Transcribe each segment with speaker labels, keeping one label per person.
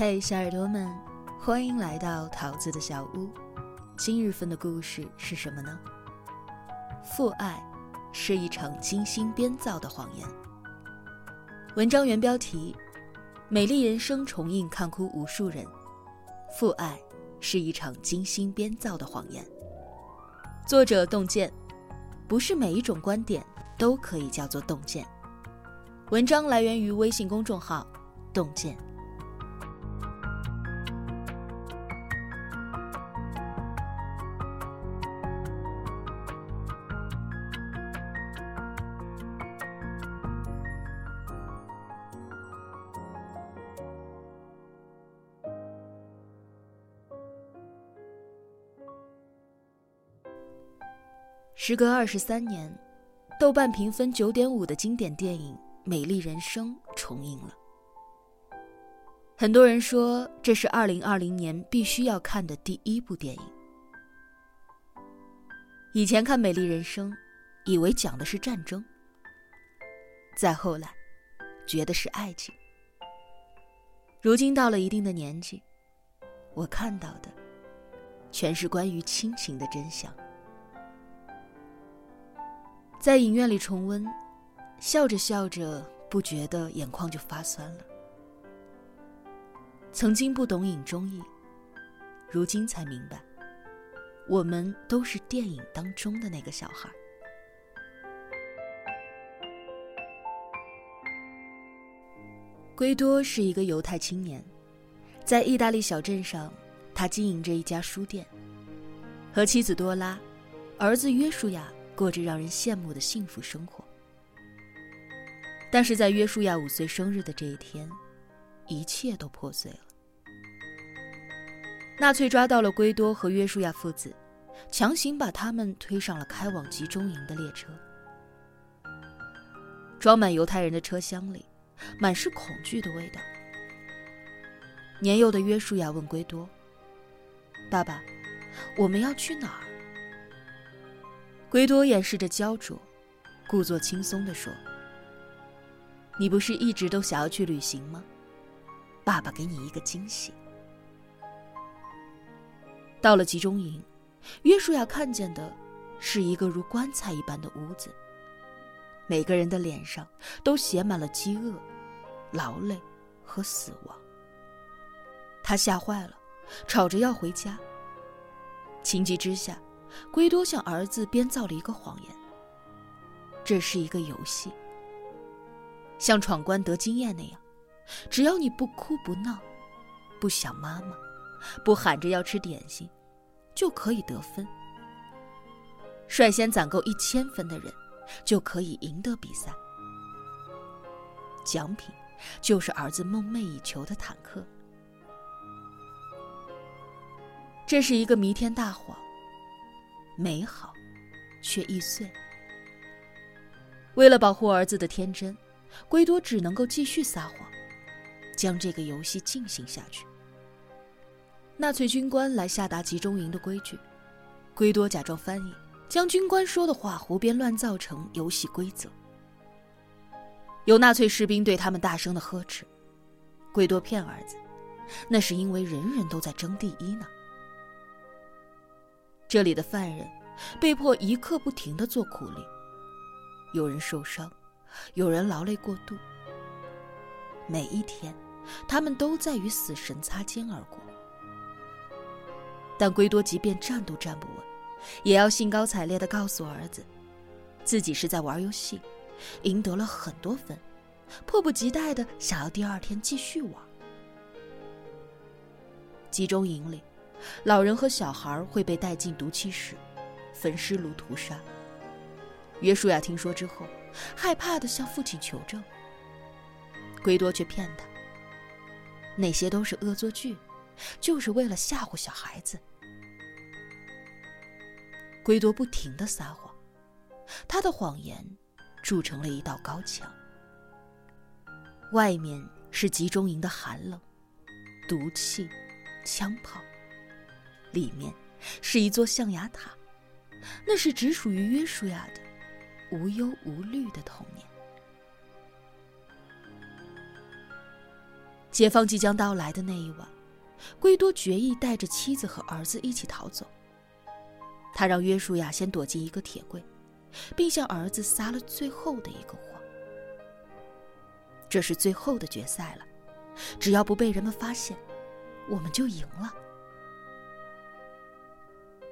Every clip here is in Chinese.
Speaker 1: 嘿，小耳朵们，欢迎来到桃子的小屋。今日份的故事是什么呢？父爱是一场精心编造的谎言。文章原标题：美丽人生重映，看哭无数人。父爱是一场精心编造的谎言。作者洞见，不是每一种观点都可以叫做洞见。文章来源于微信公众号洞见。时隔二十三年，豆瓣评分九点五的经典电影《美丽人生》重映了。很多人说这是二零二零年必须要看的第一部电影。以前看《美丽人生》，以为讲的是战争；再后来，觉得是爱情。如今到了一定的年纪，我看到的，全是关于亲情的真相。在影院里重温，笑着笑着，不觉得眼眶就发酸了。曾经不懂影中意，如今才明白，我们都是电影当中的那个小孩。圭多是一个犹太青年，在意大利小镇上，他经营着一家书店，和妻子多拉，儿子约书亚。过着让人羡慕的幸福生活，但是在约书亚五岁生日的这一天，一切都破碎了。纳粹抓到了圭多和约书亚父子，强行把他们推上了开往集中营的列车。装满犹太人的车厢里，满是恐惧的味道。年幼的约书亚问圭多：“爸爸，我们要去哪儿？”圭多掩饰着焦灼，故作轻松地说：“你不是一直都想要去旅行吗？爸爸给你一个惊喜。”到了集中营，约书亚看见的是一个如棺材一般的屋子，每个人的脸上都写满了饥饿、劳累和死亡。他吓坏了，吵着要回家。情急之下。圭多向儿子编造了一个谎言。这是一个游戏，像闯关得经验那样，只要你不哭不闹，不想妈妈，不喊着要吃点心，就可以得分。率先攒够一千分的人，就可以赢得比赛。奖品就是儿子梦寐以求的坦克。这是一个弥天大谎。美好，却易碎。为了保护儿子的天真，圭多只能够继续撒谎，将这个游戏进行下去。纳粹军官来下达集中营的规矩，圭多假装翻译，将军官说的话胡编乱造成游戏规则。有纳粹士兵对他们大声的呵斥，圭多骗儿子，那是因为人人都在争第一呢。这里的犯人被迫一刻不停的做苦力，有人受伤，有人劳累过度。每一天，他们都在与死神擦肩而过。但圭多即便站都站不稳，也要兴高采烈的告诉儿子，自己是在玩游戏，赢得了很多分，迫不及待的想要第二天继续玩。集中营里。老人和小孩会被带进毒气室，焚尸炉屠杀。约书亚听说之后，害怕的向父亲求证。圭多却骗他，那些都是恶作剧，就是为了吓唬小孩子。圭多不停的撒谎，他的谎言筑成了一道高墙，外面是集中营的寒冷、毒气、枪炮。里面是一座象牙塔，那是只属于约书亚的无忧无虑的童年。解放即将到来的那一晚，圭多决意带着妻子和儿子一起逃走。他让约书亚先躲进一个铁柜，并向儿子撒了最后的一个谎。这是最后的决赛了，只要不被人们发现，我们就赢了。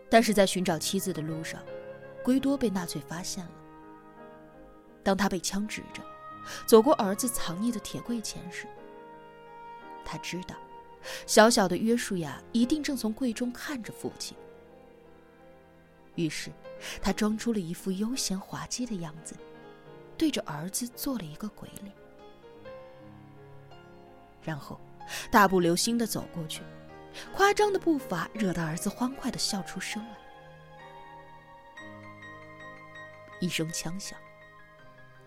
Speaker 1: 但是在寻找妻子的路上，圭多被纳粹发现了。当他被枪指着，走过儿子藏匿的铁柜前时，他知道，小小的约书亚一定正从柜中看着父亲。于是，他装出了一副悠闲滑稽的样子，对着儿子做了一个鬼脸，然后大步流星的走过去，夸张的步伐惹得儿子欢快的笑出声来。一声枪响，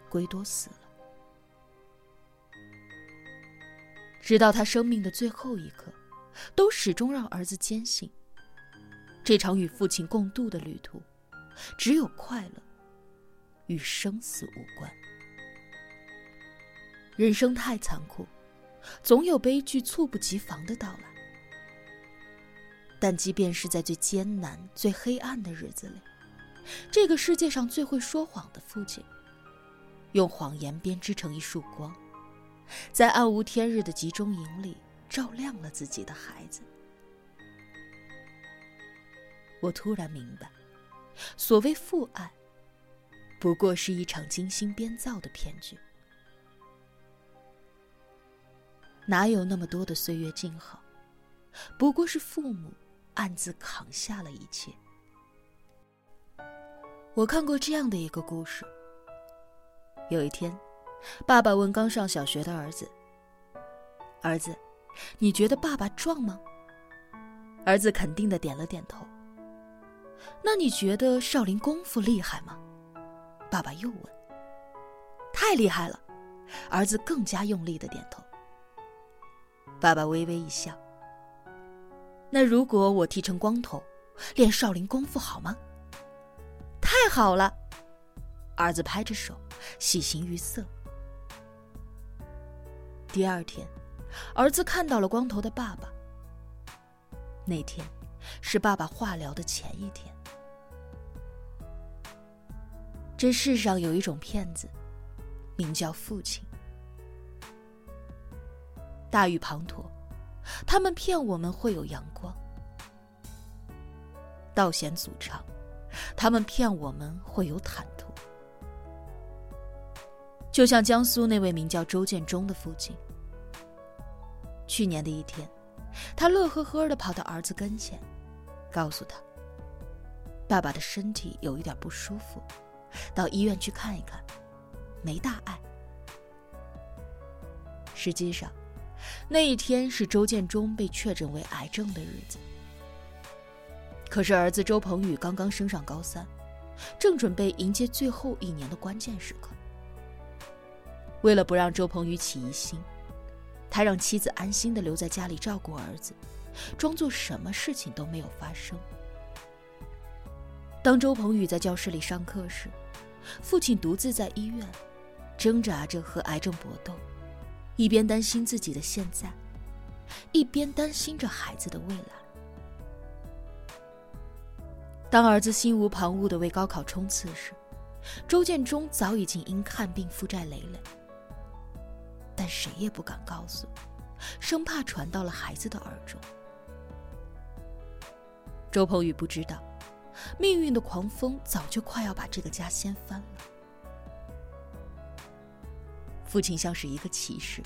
Speaker 1: 圭多死了。直到他生命的最后一刻，都始终让儿子坚信。这场与父亲共度的旅途，只有快乐，与生死无关。人生太残酷，总有悲剧猝不及防的到来。但即便是在最艰难、最黑暗的日子里，这个世界上最会说谎的父亲，用谎言编织成一束光，在暗无天日的集中营里照亮了自己的孩子。我突然明白，所谓父爱，不过是一场精心编造的骗局。哪有那么多的岁月静好？不过是父母暗自扛下了一切。我看过这样的一个故事：有一天，爸爸问刚上小学的儿子：“儿子，你觉得爸爸壮吗？”儿子肯定的点了点头。那你觉得少林功夫厉害吗？爸爸又问。太厉害了，儿子更加用力的点头。爸爸微微一笑。那如果我剃成光头，练少林功夫好吗？太好了，儿子拍着手，喜形于色。第二天，儿子看到了光头的爸爸。那天，是爸爸化疗的前一天。这世上有一种骗子，名叫父亲。大雨滂沱，他们骗我们会有阳光；道险阻长，他们骗我们会有坦途。就像江苏那位名叫周建忠的父亲，去年的一天，他乐呵呵的跑到儿子跟前，告诉他：“爸爸的身体有一点不舒服。”到医院去看一看，没大碍。实际上，那一天是周建中被确诊为癌症的日子。可是儿子周鹏宇刚刚升上高三，正准备迎接最后一年的关键时刻。为了不让周鹏宇起疑心，他让妻子安心的留在家里照顾儿子，装作什么事情都没有发生。当周鹏宇在教室里上课时，父亲独自在医院，挣扎着和癌症搏斗，一边担心自己的现在，一边担心着孩子的未来。当儿子心无旁骛的为高考冲刺时，周建中早已经因看病负债累累，但谁也不敢告诉，生怕传到了孩子的耳中。周鹏宇不知道。命运的狂风早就快要把这个家掀翻了。父亲像是一个骑士，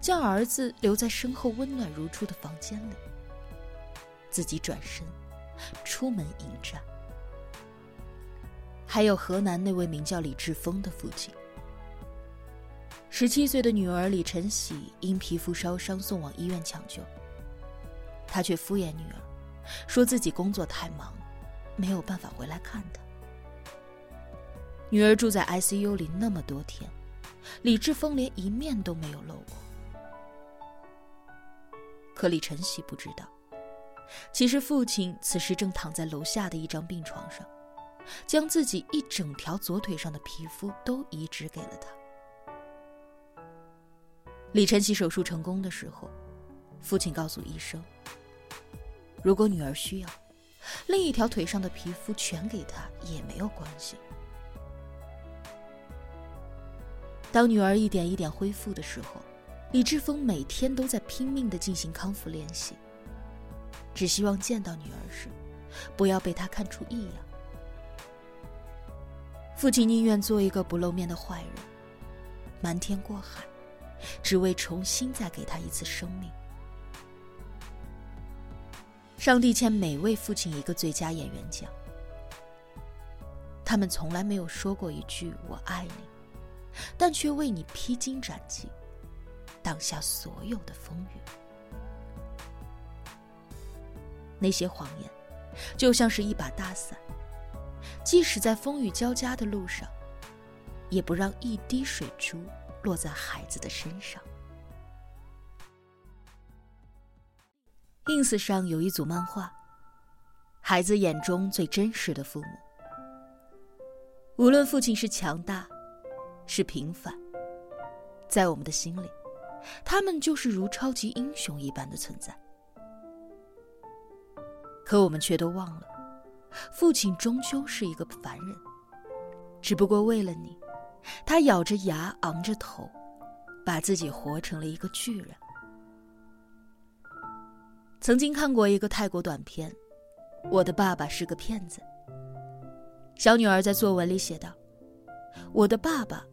Speaker 1: 将儿子留在身后温暖如初的房间里，自己转身出门迎战。还有河南那位名叫李志峰的父亲，十七岁的女儿李晨喜因皮肤烧伤送往医院抢救，他却敷衍女儿，说自己工作太忙。没有办法回来看她。女儿住在 ICU 里那么多天，李志峰连一面都没有露过。可李晨曦不知道，其实父亲此时正躺在楼下的一张病床上，将自己一整条左腿上的皮肤都移植给了他。李晨曦手术成功的时候，父亲告诉医生：“如果女儿需要，另一条腿上的皮肤全给她也没有关系。”当女儿一点一点恢复的时候，李志峰每天都在拼命的进行康复练习，只希望见到女儿时，不要被她看出异样。父亲宁愿做一个不露面的坏人，瞒天过海，只为重新再给他一次生命。上帝欠每位父亲一个最佳演员奖。他们从来没有说过一句“我爱你”。但却为你披荆斩棘，挡下所有的风雨。那些谎言，就像是一把大伞，即使在风雨交加的路上，也不让一滴水珠落在孩子的身上。ins 上有一组漫画，孩子眼中最真实的父母，无论父亲是强大。是平凡，在我们的心里，他们就是如超级英雄一般的存在。可我们却都忘了，父亲终究是一个凡人，只不过为了你，他咬着牙，昂着头，把自己活成了一个巨人。曾经看过一个泰国短片，《我的爸爸是个骗子》。小女儿在作文里写道：“我的爸爸。”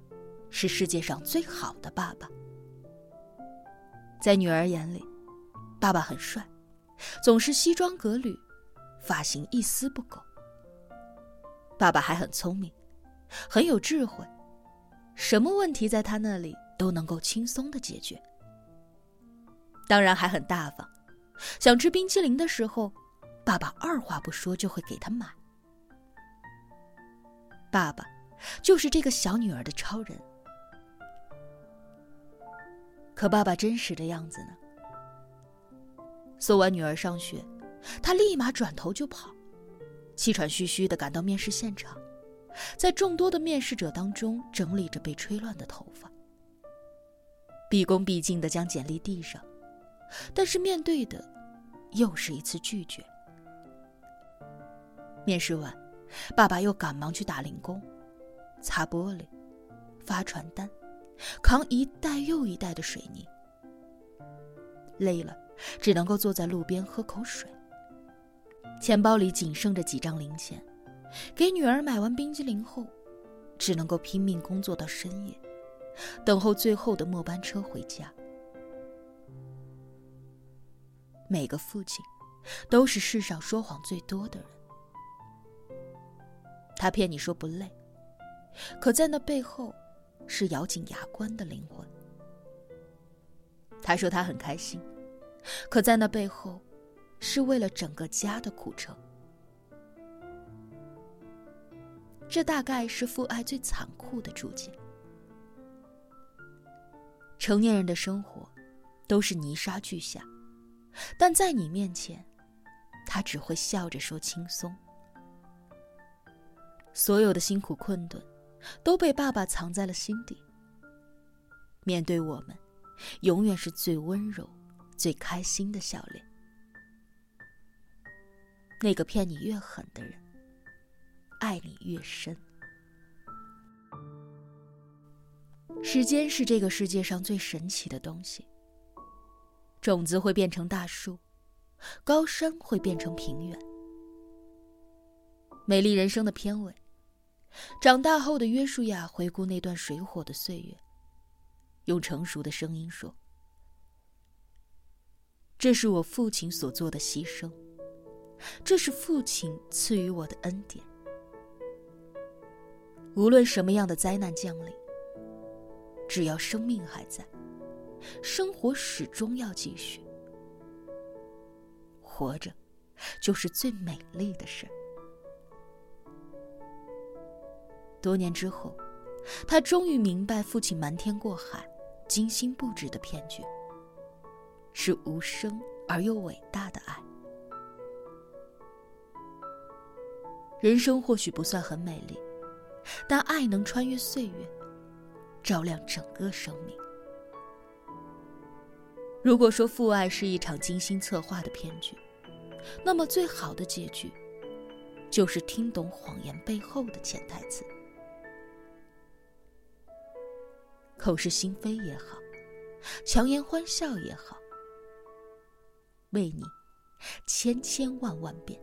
Speaker 1: 是世界上最好的爸爸，在女儿眼里，爸爸很帅，总是西装革履，发型一丝不苟。爸爸还很聪明，很有智慧，什么问题在他那里都能够轻松的解决。当然还很大方，想吃冰淇淋的时候，爸爸二话不说就会给他买。爸爸，就是这个小女儿的超人。可爸爸真实的样子呢？送完女儿上学，他立马转头就跑，气喘吁吁的赶到面试现场，在众多的面试者当中整理着被吹乱的头发，毕恭毕敬的将简历递上，但是面对的又是一次拒绝。面试完，爸爸又赶忙去打零工，擦玻璃，发传单。扛一袋又一袋的水泥，累了，只能够坐在路边喝口水。钱包里仅剩着几张零钱，给女儿买完冰激凌后，只能够拼命工作到深夜，等候最后的末班车回家。每个父亲，都是世上说谎最多的人。他骗你说不累，可在那背后。是咬紧牙关的灵魂。他说他很开心，可在那背后，是为了整个家的苦撑。这大概是父爱最残酷的注解。成年人的生活，都是泥沙俱下，但在你面前，他只会笑着说轻松。所有的辛苦困顿。都被爸爸藏在了心底。面对我们，永远是最温柔、最开心的笑脸。那个骗你越狠的人，爱你越深。时间是这个世界上最神奇的东西。种子会变成大树，高山会变成平原。美丽人生的片尾。长大后的约书亚回顾那段水火的岁月，用成熟的声音说：“这是我父亲所做的牺牲，这是父亲赐予我的恩典。无论什么样的灾难降临，只要生命还在，生活始终要继续。活着，就是最美丽的事儿。”多年之后，他终于明白，父亲瞒天过海、精心布置的骗局，是无声而又伟大的爱。人生或许不算很美丽，但爱能穿越岁月，照亮整个生命。如果说父爱是一场精心策划的骗局，那么最好的结局，就是听懂谎言背后的潜台词。口是心非也好，强颜欢笑也好，为你千千万万遍，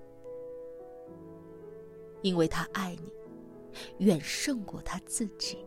Speaker 1: 因为他爱你，远胜过他自己。